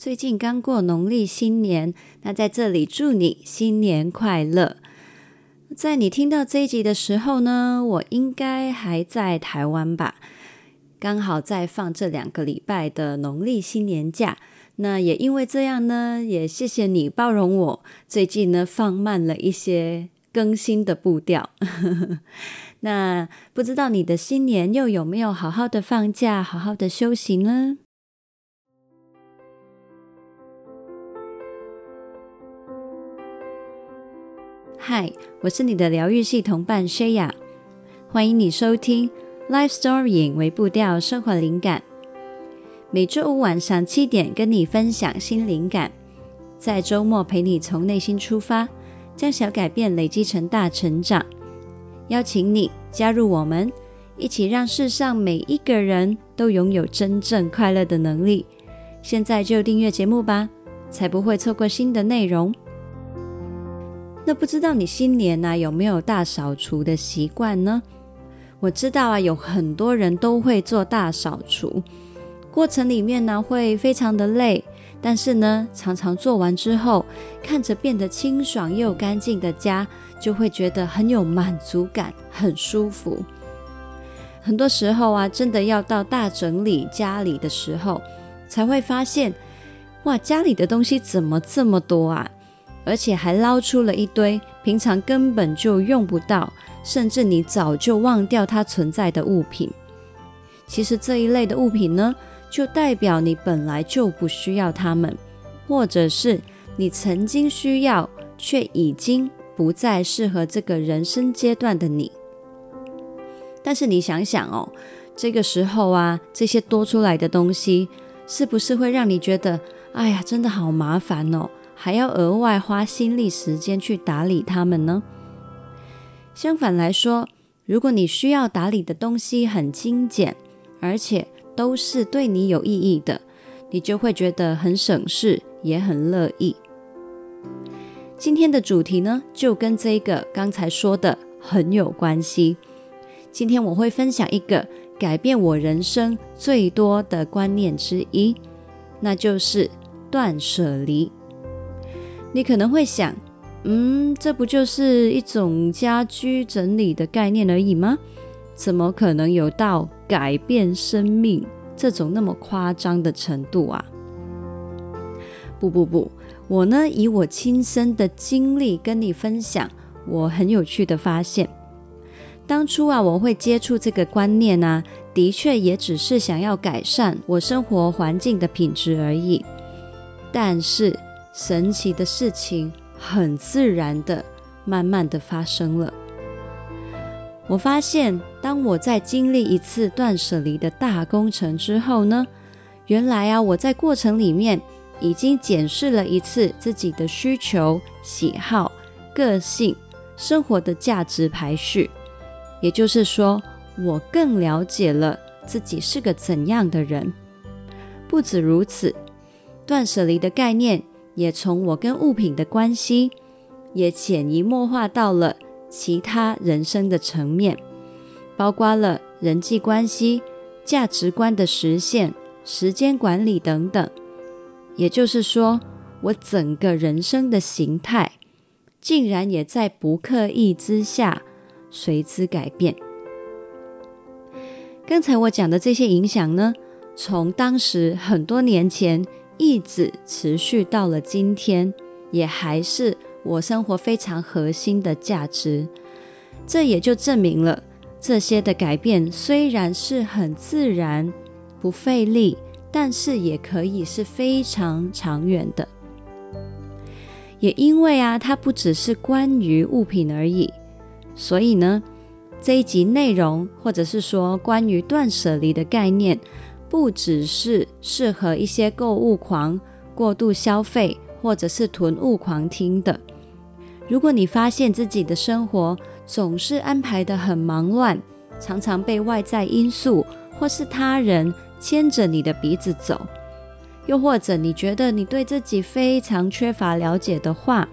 最近刚过农历新年，那在这里祝你新年快乐。在你听到这一集的时候呢，我应该还在台湾吧？刚好在放这两个礼拜的农历新年假。那也因为这样呢，也谢谢你包容我最近呢放慢了一些更新的步调。那不知道你的新年又有没有好好的放假，好好的休息呢？嗨，我是你的疗愈系同伴 Shaya，欢迎你收听 Life Story》为步调生活灵感。每周五晚上七点跟你分享新灵感，在周末陪你从内心出发，将小改变累积成大成长。邀请你加入我们，一起让世上每一个人都拥有真正快乐的能力。现在就订阅节目吧，才不会错过新的内容。那不知道你新年啊有没有大扫除的习惯呢？我知道啊，有很多人都会做大扫除，过程里面呢会非常的累，但是呢，常常做完之后，看着变得清爽又干净的家，就会觉得很有满足感，很舒服。很多时候啊，真的要到大整理家里的时候，才会发现，哇，家里的东西怎么这么多啊？而且还捞出了一堆平常根本就用不到，甚至你早就忘掉它存在的物品。其实这一类的物品呢，就代表你本来就不需要它们，或者是你曾经需要，却已经不再适合这个人生阶段的你。但是你想想哦，这个时候啊，这些多出来的东西，是不是会让你觉得，哎呀，真的好麻烦哦？还要额外花心力时间去打理它们呢？相反来说，如果你需要打理的东西很精简，而且都是对你有意义的，你就会觉得很省事，也很乐意。今天的主题呢，就跟这个刚才说的很有关系。今天我会分享一个改变我人生最多的观念之一，那就是断舍离。你可能会想，嗯，这不就是一种家居整理的概念而已吗？怎么可能有到改变生命这种那么夸张的程度啊？不不不，我呢，以我亲身的经历跟你分享，我很有趣的发现，当初啊，我会接触这个观念啊，的确也只是想要改善我生活环境的品质而已，但是。神奇的事情很自然的、慢慢的发生了。我发现，当我在经历一次断舍离的大工程之后呢，原来啊，我在过程里面已经检视了一次自己的需求、喜好、个性、生活的价值排序。也就是说，我更了解了自己是个怎样的人。不止如此，断舍离的概念。也从我跟物品的关系，也潜移默化到了其他人生的层面，包括了人际关系、价值观的实现、时间管理等等。也就是说，我整个人生的形态，竟然也在不刻意之下随之改变。刚才我讲的这些影响呢，从当时很多年前。一直持续到了今天，也还是我生活非常核心的价值。这也就证明了，这些的改变虽然是很自然、不费力，但是也可以是非常长远的。也因为啊，它不只是关于物品而已，所以呢，这一集内容或者是说关于断舍离的概念。不只是适合一些购物狂、过度消费或者是囤物狂听的。如果你发现自己的生活总是安排得很忙乱，常常被外在因素或是他人牵着你的鼻子走，又或者你觉得你对自己非常缺乏了解的话，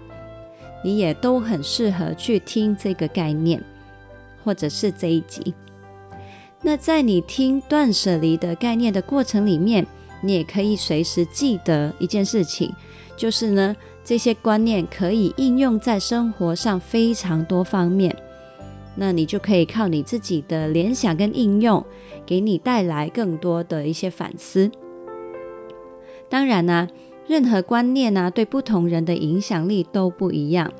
你也都很适合去听这个概念，或者是这一集。那在你听断舍离的概念的过程里面，你也可以随时记得一件事情，就是呢，这些观念可以应用在生活上非常多方面。那你就可以靠你自己的联想跟应用，给你带来更多的一些反思。当然呢、任何观念呢、对不同人的影响力都不一样。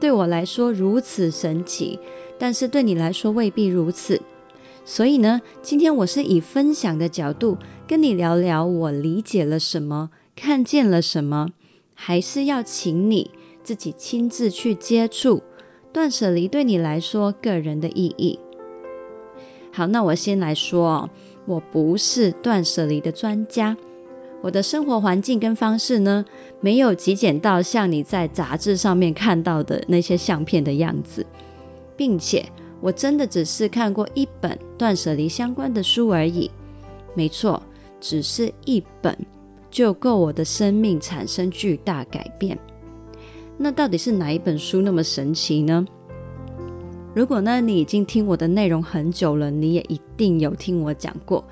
对我来说如此神奇，但是对你来说未必如此。所以呢，今天我是以分享的角度跟你聊聊我理解了什么，看见了什么，还是要请你自己亲自去接触。断舍离对你来说个人的意义。好，那我先来说哦，我不是断舍离的专家，我的生活环境跟方式呢，没有极简到像你在杂志上面看到的那些相片的样子，并且我真的只是看过一本断舍离相关的书而已。没错，只是一本就够我的生命产生巨大改变。那到底是哪一本书那么神奇呢？如果呢，你已经听我的内容很久了，你也一定有听我讲过。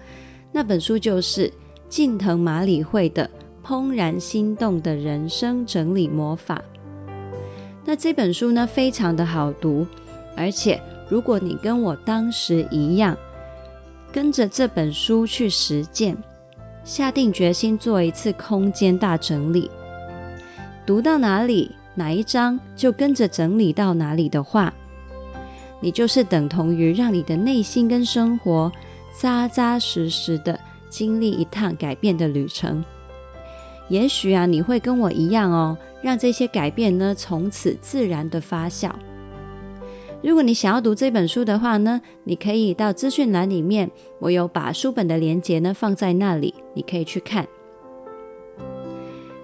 那本书就是近藤麻理惠的《怦然心动的人生整理魔法》。那这本书呢，非常的好读，而且如果你跟我当时一样，跟着这本书去实践，下定决心做一次空间大整理，读到哪里，哪一章就跟着整理到哪里的话，你就是等同于让你的内心跟生活扎扎实实的经历一趟改变的旅程。也许啊，你会跟我一样哦，让这些改变呢从此自然的发酵。如果你想要读这本书的话呢，你可以到资讯栏里面，我有把书本的连接呢放在那里，你可以去看。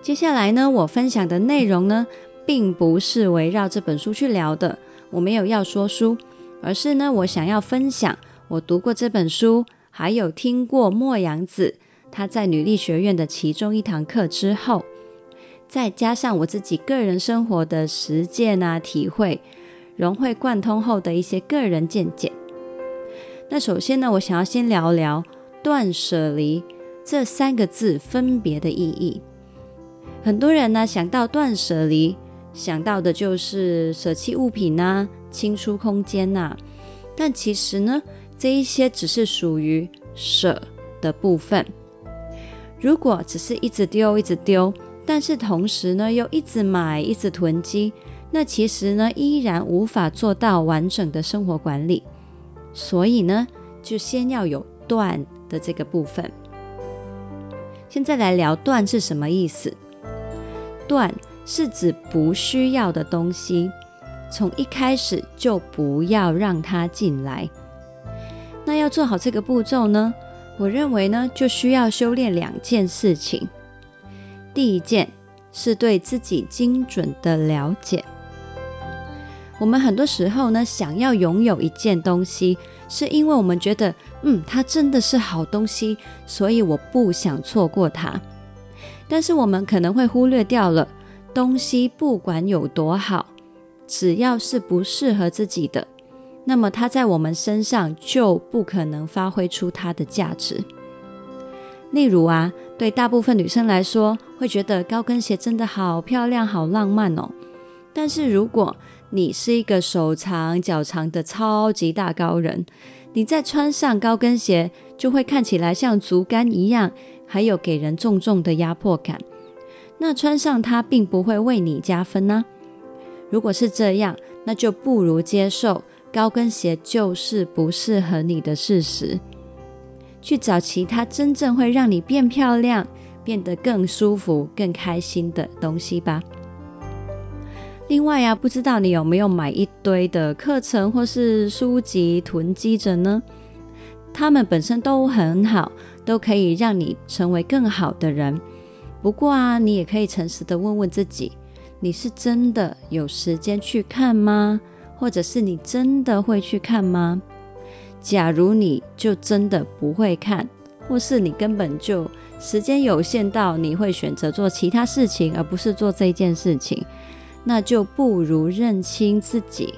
接下来呢，我分享的内容呢。并不是围绕这本书去聊的，我没有要说书，而是呢，我想要分享我读过这本书，还有听过莫阳子他在女力学院的其中一堂课之后，再加上我自己个人生活的实践啊、体会，融会贯通后的一些个人见解。那首先呢，我想要先聊聊“断舍离”这三个字分别的意义。很多人呢想到断舍离。想到的就是舍弃物品呐、清出空间呐、但其实呢，这一些只是属于舍的部分。如果只是一直丢，一直丢，但是同时呢又一直买，一直囤积，那其实呢依然无法做到完整的生活管理。所以呢，就先要有断的这个部分。现在来聊断是什么意思？断。是指不需要的东西，从一开始就不要让它进来。那要做好这个步骤呢，我认为呢，就需要修炼两件事情。第一件是对自己精准的了解。我们很多时候呢，想要拥有一件东西，是因为我们觉得，嗯，它真的是好东西，所以我不想错过它。但是我们可能会忽略掉了。东西不管有多好，只要是不适合自己的，那么它在我们身上就不可能发挥出它的价值。例如啊，对大部分女生来说，会觉得高跟鞋真的好漂亮、好浪漫哦。但是如果你是一个手长脚长的超级大高人，你再穿上高跟鞋，就会看起来像竹竿一样，还有给人重重的压迫感。那穿上它并不会为你加分呢？如果是这样，那就不如接受高跟鞋就是不适合你的事实，去找其他真正会让你变漂亮、变得更舒服、更开心的东西吧。另外呀，不知道你有没有买一堆的课程或是书籍囤积着呢？他们本身都很好，都可以让你成为更好的人。不过啊，你也可以诚实的问问自己，你是真的有时间去看吗？或者是你真的会去看吗？假如你就真的不会看，或是你根本就时间有限到你会选择做其他事情，而不是做这件事情，那就不如认清自己。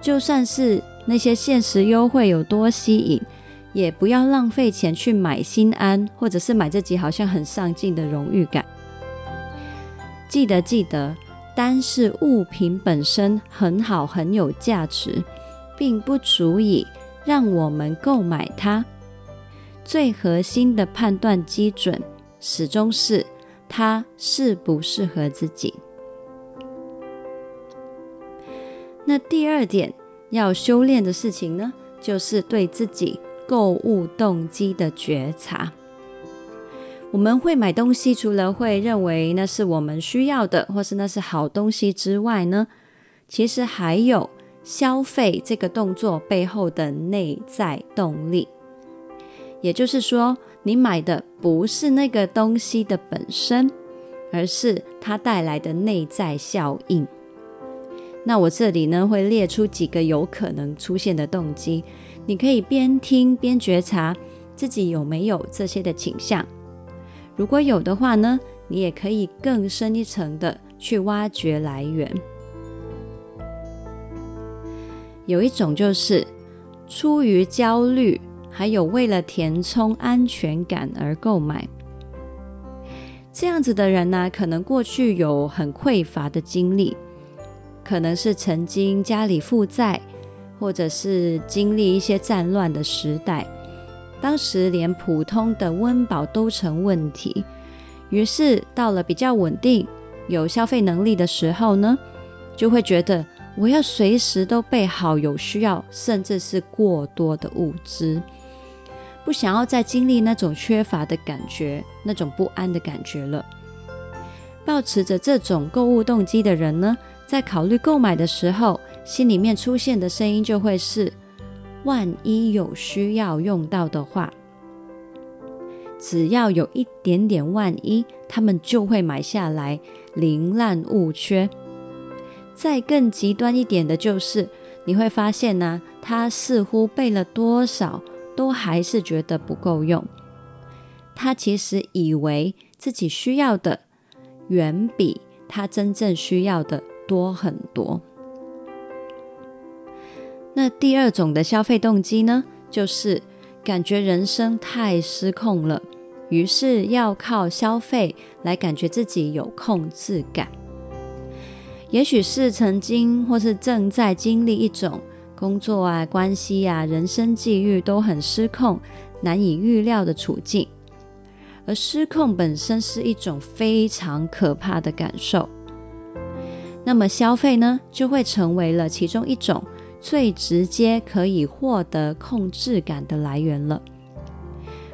就算是那些限时优惠有多吸引，也不要浪费钱去买心安，或者是买自己好像很上进的荣誉感。记得记得，单是物品本身很好，很有价值，并不足以让我们购买它。最核心的判断基准，始终是它适不适合自己。那第二点要修炼的事情呢，就是对自己购物动机的觉察。我们会买东西，除了会认为那是我们需要的，或是那是好东西之外呢，其实还有消费这个动作背后的内在动力。也就是说，你买的不是那个东西的本身，而是它带来的内在效应。那我这里呢，会列出几个有可能出现的动机，你可以边听边觉察自己有没有这些的倾向。如果有的话呢，你也可以更深一层的去挖掘来源。有一种就是出于焦虑，还有为了填充安全感而购买。这样子的人呢，可能过去有很匮乏的经历。可能是曾经家里负债，或者是经历一些战乱的时代，当时连普通的温饱都成问题。于是到了比较稳定、有消费能力的时候呢，就会觉得我要随时都备好有需要，甚至是过多的物资，不想要再经历那种缺乏的感觉、那种不安的感觉了。抱持着这种购物动机的人呢，在考虑购买的时候，心里面出现的声音就会是：万一有需要用到的话，只要有一点点万一，他们就会买下来，宁滥勿缺。再更极端一点的就是，你会发现呢，他似乎备了多少，都还是觉得不够用。他其实以为自己需要的，远比他真正需要的。多很多。那第二种的消费动机呢，就是感觉人生太失控了，于是要靠消费来感觉自己有控制感。也许是曾经或是正在经历一种工作啊、关系啊、人生际遇都很失控、难以预料的处境，而失控本身是一种非常可怕的感受。那么消费呢，就会成为了其中一种最直接可以获得控制感的来源了。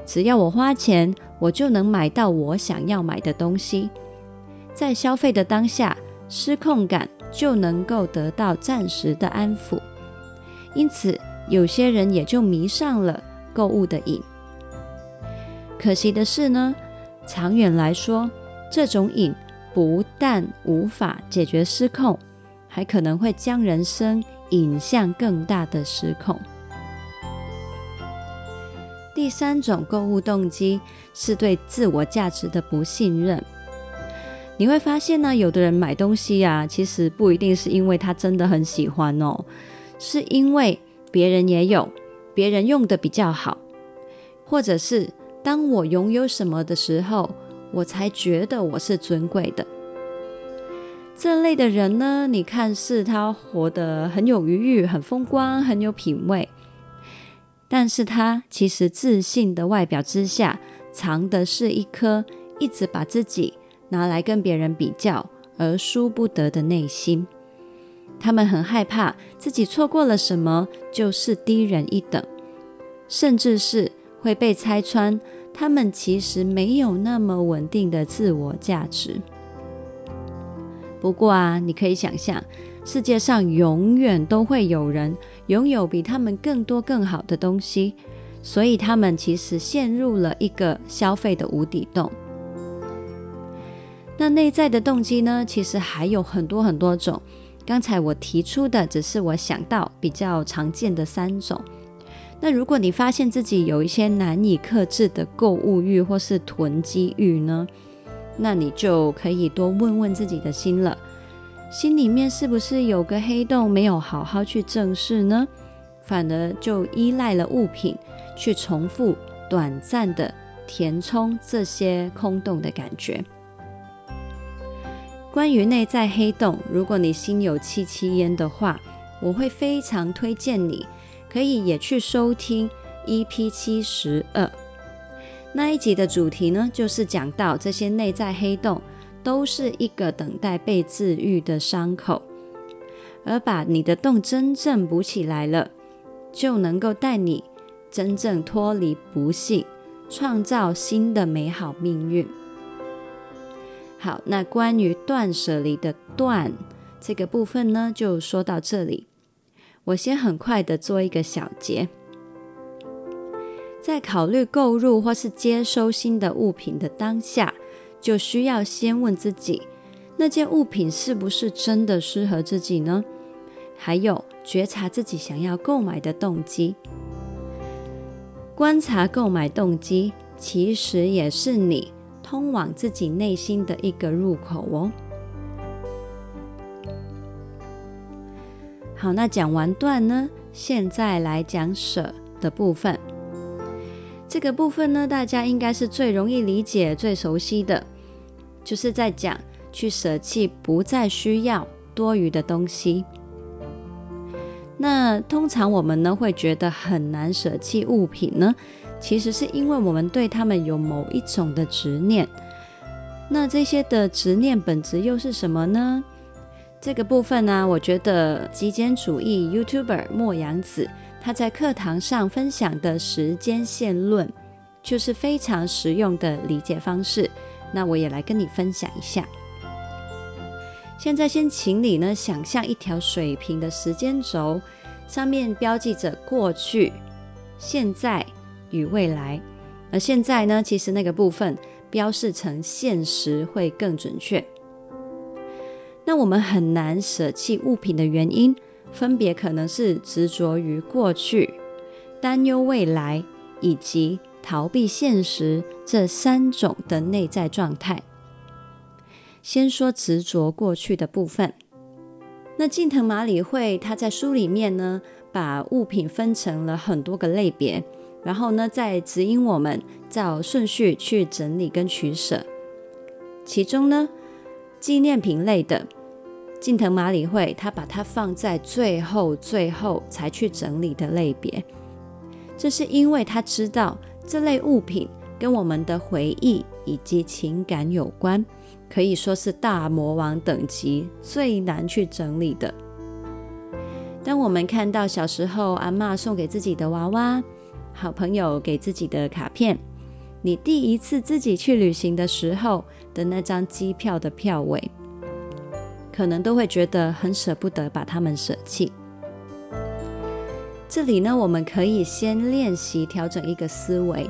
只要我花钱，我就能买到我想要买的东西。在消费的当下，失控感就能够得到暂时的安抚。因此，有些人也就迷上了购物的瘾。可惜的是呢，长远来说，这种瘾。不但无法解决失控，还可能会将人生引向更大的失控。第三种购物动机是对自我价值的不信任。你会发现呢，有的人买东西啊，其实不一定是因为他真的很喜欢哦，是因为别人也有，别人用的比较好，或者是当我拥有什么的时候。我才觉得我是尊贵的。这类的人呢，你看似他活得很有余裕、很风光、很有品味，但是他其实自信的外表之下，藏的是一颗一直把自己拿来跟别人比较而输不得的内心。他们很害怕自己错过了什么，就是低人一等，甚至是会被拆穿。他们其实没有那么稳定的自我价值。不过啊，你可以想象，世界上永远都会有人拥有比他们更多更好的东西，所以他们其实陷入了一个消费的无底洞。那内在的动机呢？其实还有很多很多种。刚才我提出的只是我想到比较常见的三种。那如果你发现自己有一些难以克制的购物欲或是囤积欲呢，那你就可以多问问自己的心了，心里面是不是有个黑洞没有好好去正视呢？反而就依赖了物品，去重复短暂的填充这些空洞的感觉。关于内在黑洞，如果你心有戚戚焉的话，我会非常推荐你，可以也去收听 EP 七十二那一集的主题呢，就是讲到这些内在黑洞都是一个等待被治愈的伤口，而把你的洞真正补起来了，就能够带你真正脱离不幸，创造新的美好命运。好，那关于断舍离的“断”这个部分呢，就说到这里。我先很快的做一个小结，在考虑购入或是接收新的物品的当下，就需要先问自己，那件物品是不是真的适合自己呢？还有，觉察自己想要购买的动机，观察购买动机，其实也是你。通往自己内心的一个入口哦。好，那讲完断呢，现在来讲舍的部分。这个部分呢，大家应该是最容易理解、最熟悉的，就是在讲去舍弃不再需要多余的东西。那通常我们呢，会觉得很难舍弃物品呢。其实是因为我们对他们有某一种的执念，那这些的执念本质又是什么呢？这个部分呢、我觉得极简主义 YouTuber 莫阳子他在课堂上分享的时间线论，就是非常实用的理解方式。那我也来跟你分享一下。现在先请你呢想象一条水平的时间轴，上面标记着过去、现在。与未来，而现在呢，其实那个部分标示成现实会更准确。那我们很难舍弃物品的原因，分别可能是执着于过去、担忧未来以及逃避现实这三种的内在状态。先说执着过去的部分，那近藤麻理惠他在书里面呢，把物品分成了很多个类别。然后呢，再指引我们照顺序去整理跟取舍。其中呢，纪念品类的，近藤麻里惠他把它放在最后最后才去整理的类别。这是因为他知道这类物品跟我们的回忆以及情感有关，可以说是大魔王等级最难去整理的。当我们看到小时候阿嬷送给自己的娃娃，好朋友给自己的卡片，你第一次自己去旅行的时候的那张机票的票尾，可能都会觉得很舍不得把它们舍弃。这里呢，我们可以先练习调整一个思维，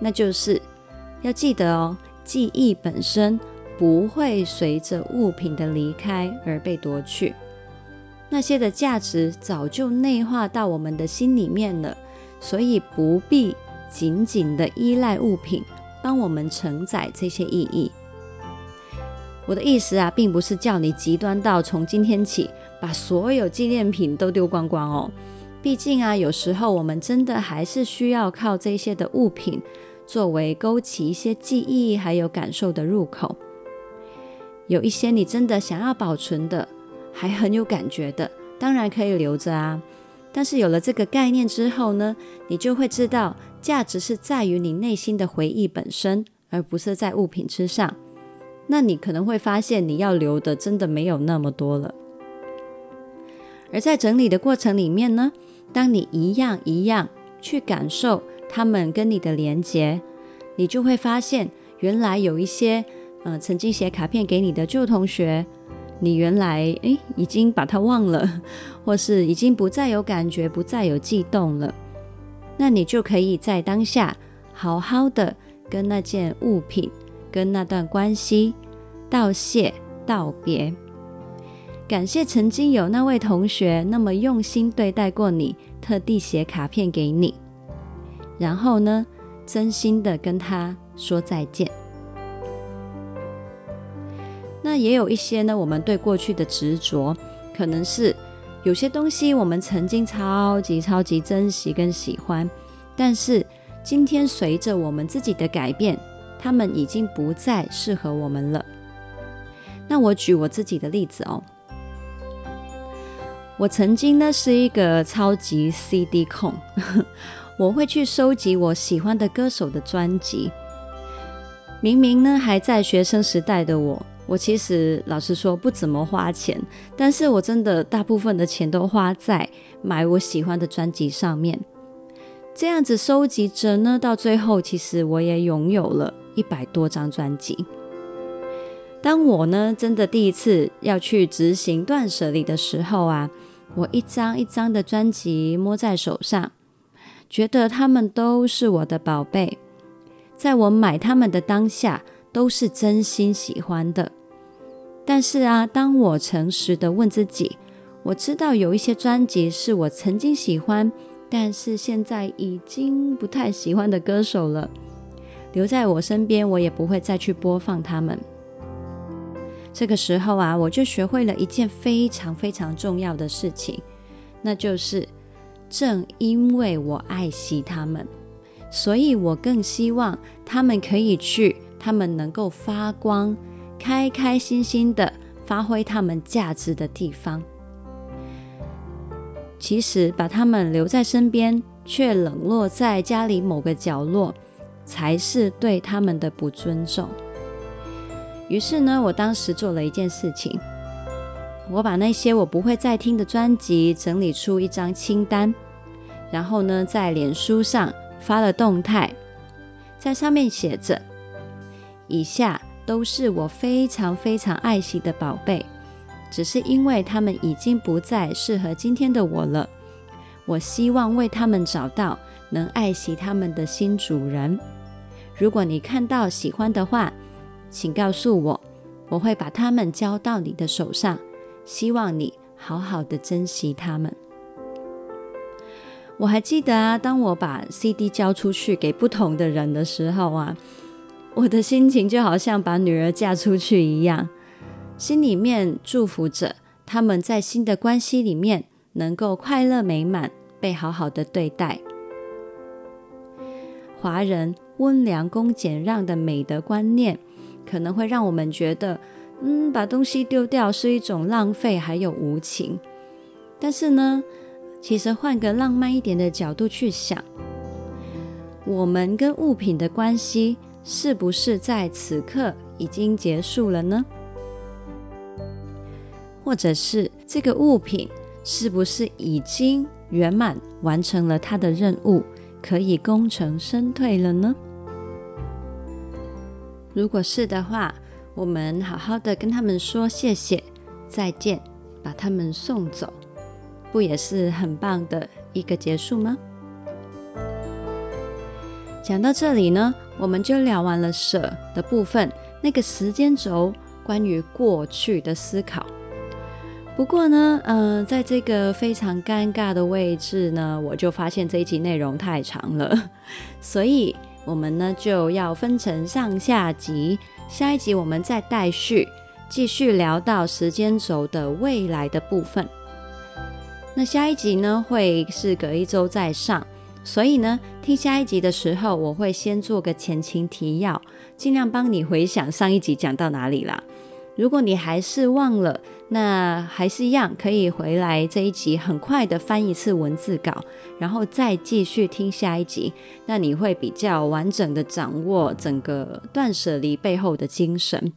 那就是要记得哦，记忆本身不会随着物品的离开而被夺去，那些的价值早就内化到我们的心里面了。所以不必紧紧的依赖物品帮我们承载这些意义。我的意思啊，并不是叫你极端到从今天起把所有纪念品都丢光光哦。毕竟啊，有时候我们真的还是需要靠这些的物品作为勾起一些记忆还有感受的入口。有一些你真的想要保存的，还很有感觉的，当然可以留着啊。但是有了这个概念之后呢，你就会知道价值是在于你内心的回忆本身，而不是在物品之上。那你可能会发现你要留的真的没有那么多了。而在整理的过程里面呢，当你一样一样去感受他们跟你的连接，你就会发现原来有一些，呃，曾经写卡片给你的旧同学。你原来诶已经把它忘了，或是已经不再有感觉，不再有悸动了，那你就可以在当下好好的跟那件物品、跟那段关系道谢、道别，感谢曾经有那位同学那么用心对待过你，特地写卡片给你，然后呢，真心的跟他说再见。那也有一些呢，我们对过去的执着，可能是有些东西我们曾经超级超级珍惜跟喜欢，但是今天随着我们自己的改变，他们已经不再适合我们了。那我举我自己的例子哦，我曾经呢是一个超级 CD 控，我会去收集我喜欢的歌手的专辑。明明呢还在学生时代的我，我其实老实说不怎么花钱，但是我真的大部分的钱都花在买我喜欢的专辑上面。这样子收集着呢，到最后其实我也拥有了一百多张专辑。当我呢真的第一次要去执行断舍离的时候啊，我一张一张的专辑摸在手上，觉得他们都是我的宝贝，在我买他们的当下都是真心喜欢的。但是啊，当我诚实的问自己，我知道有一些专辑是我曾经喜欢，但是现在已经不太喜欢的歌手了，留在我身边，我也不会再去播放他们。这个时候啊，我就学会了一件非常非常重要的事情，那就是正因为我爱惜他们，所以我更希望他们可以去他们能够发光、开开心心的发挥他们价值的地方。其实把他们留在身边，却冷落在家里某个角落，才是对他们的不尊重。于是呢，我当时做了一件事情，我把那些我不会再听的专辑整理出一张清单，然后呢，在脸书上发了动态，在上面写着：“以下都是我非常非常爱惜的宝贝，只是因为他们已经不再适合今天的我了。我希望为他们找到能爱惜他们的新主人。如果你看到喜欢的话，”请告诉我，我会把它们交到你的手上，希望你好好的珍惜它们。我还记得啊，当我把 CD 交出去给不同的人的时候啊，我的心情就好像把女儿嫁出去一样，心里面祝福着他们在新的关系里面能够快乐美满，被好好的对待。华人温良恭俭让的美德观念。可能会让我们觉得，嗯，把东西丢掉是一种浪费，还有无情。但是呢，其实换个浪漫一点的角度去想，我们跟物品的关系是不是在此刻已经结束了呢？或者是这个物品是不是已经圆满完成了它的任务，可以功成身退了呢？如果是的话，我们好好的跟他们说谢谢、再见，把他们送走，不也是很棒的一个结束吗？讲到这里呢，我们就聊完了舍的部分，那个时间轴关于过去的思考。不过呢，嗯、呃，在这个非常尴尬的位置呢，我就发现这一集内容太长了，所以。我们呢就要分成上下集，下一集我们再待续，继续聊到时间轴的未来的部分。那下一集呢会是隔一周再上，所以呢听下一集的时候，我会先做个前情提要，尽量帮你回想上一集讲到哪里啦。如果你还是忘了，那还是一样可以回来这一集，很快的翻一次文字稿，然后再继续听下一集。那你会比较完整的掌握整个断舍离背后的精神。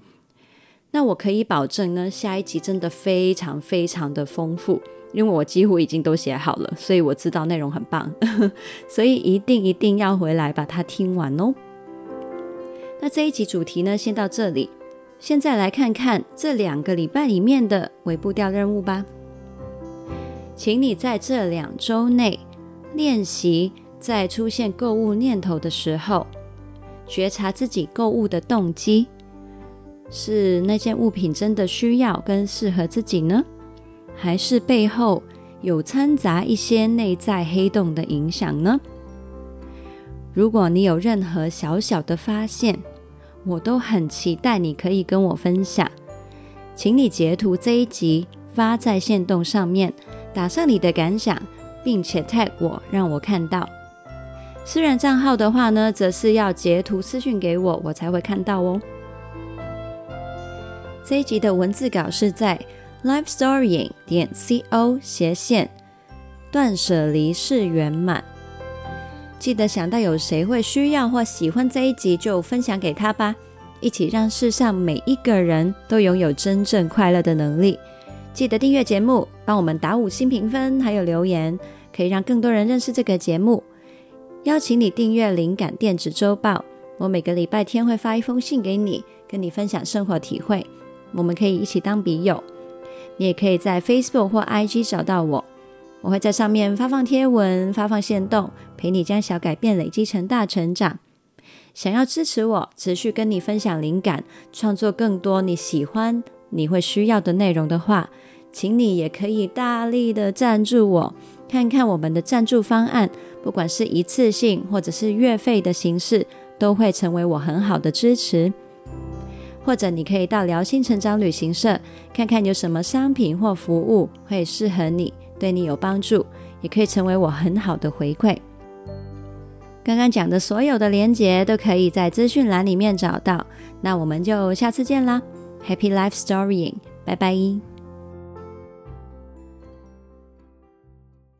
那我可以保证呢，下一集真的非常非常的丰富，因为我几乎已经都写好了，所以我知道内容很棒，所以一定一定要回来把它听完哦。那这一集主题呢，先到这里。现在来看看这两个礼拜里面的尾步调任务吧。请你在这两周内练习，在出现购物念头的时候，觉察自己购物的动机，是那件物品真的需要跟适合自己呢？还是背后有掺杂一些内在黑洞的影响呢？如果你有任何小小的发现，我都很期待你可以跟我分享，请你截图这一集发在线动上面，打上你的感想，并且 tag 我，让我看到。私人账号的话呢，则是要截图私讯给我，我才会看到哦。这一集的文字稿是在 lifestorying 点 co 斜线断舍离是圆满。记得想到有谁会需要或喜欢这一集，就分享给他吧，一起让世上每一个人都拥有真正快乐的能力。记得订阅节目，帮我们打五星评分，还有留言，可以让更多人认识这个节目。邀请你订阅灵感电子周报，我每个礼拜天会发一封信给你，跟你分享生活体会。我们可以一起当笔友。你也可以在 Facebook 或 IG 找到我，我会在上面发放贴文、发放限动，陪你将小改变累积成大成长。想要支持我，持续跟你分享灵感，创作更多你喜欢、你会需要的内容的话，请你也可以大力的赞助我。看看我们的赞助方案，不管是一次性或者是月费的形式，都会成为我很好的支持。或者你可以到疗心成长旅行社看看有什么商品或服务会适合你，对你有帮助，也可以成为我很好的回馈。刚刚讲的所有的连接都可以在资讯栏里面找到。那我们就下次见啦，Happy Life Storying，拜拜。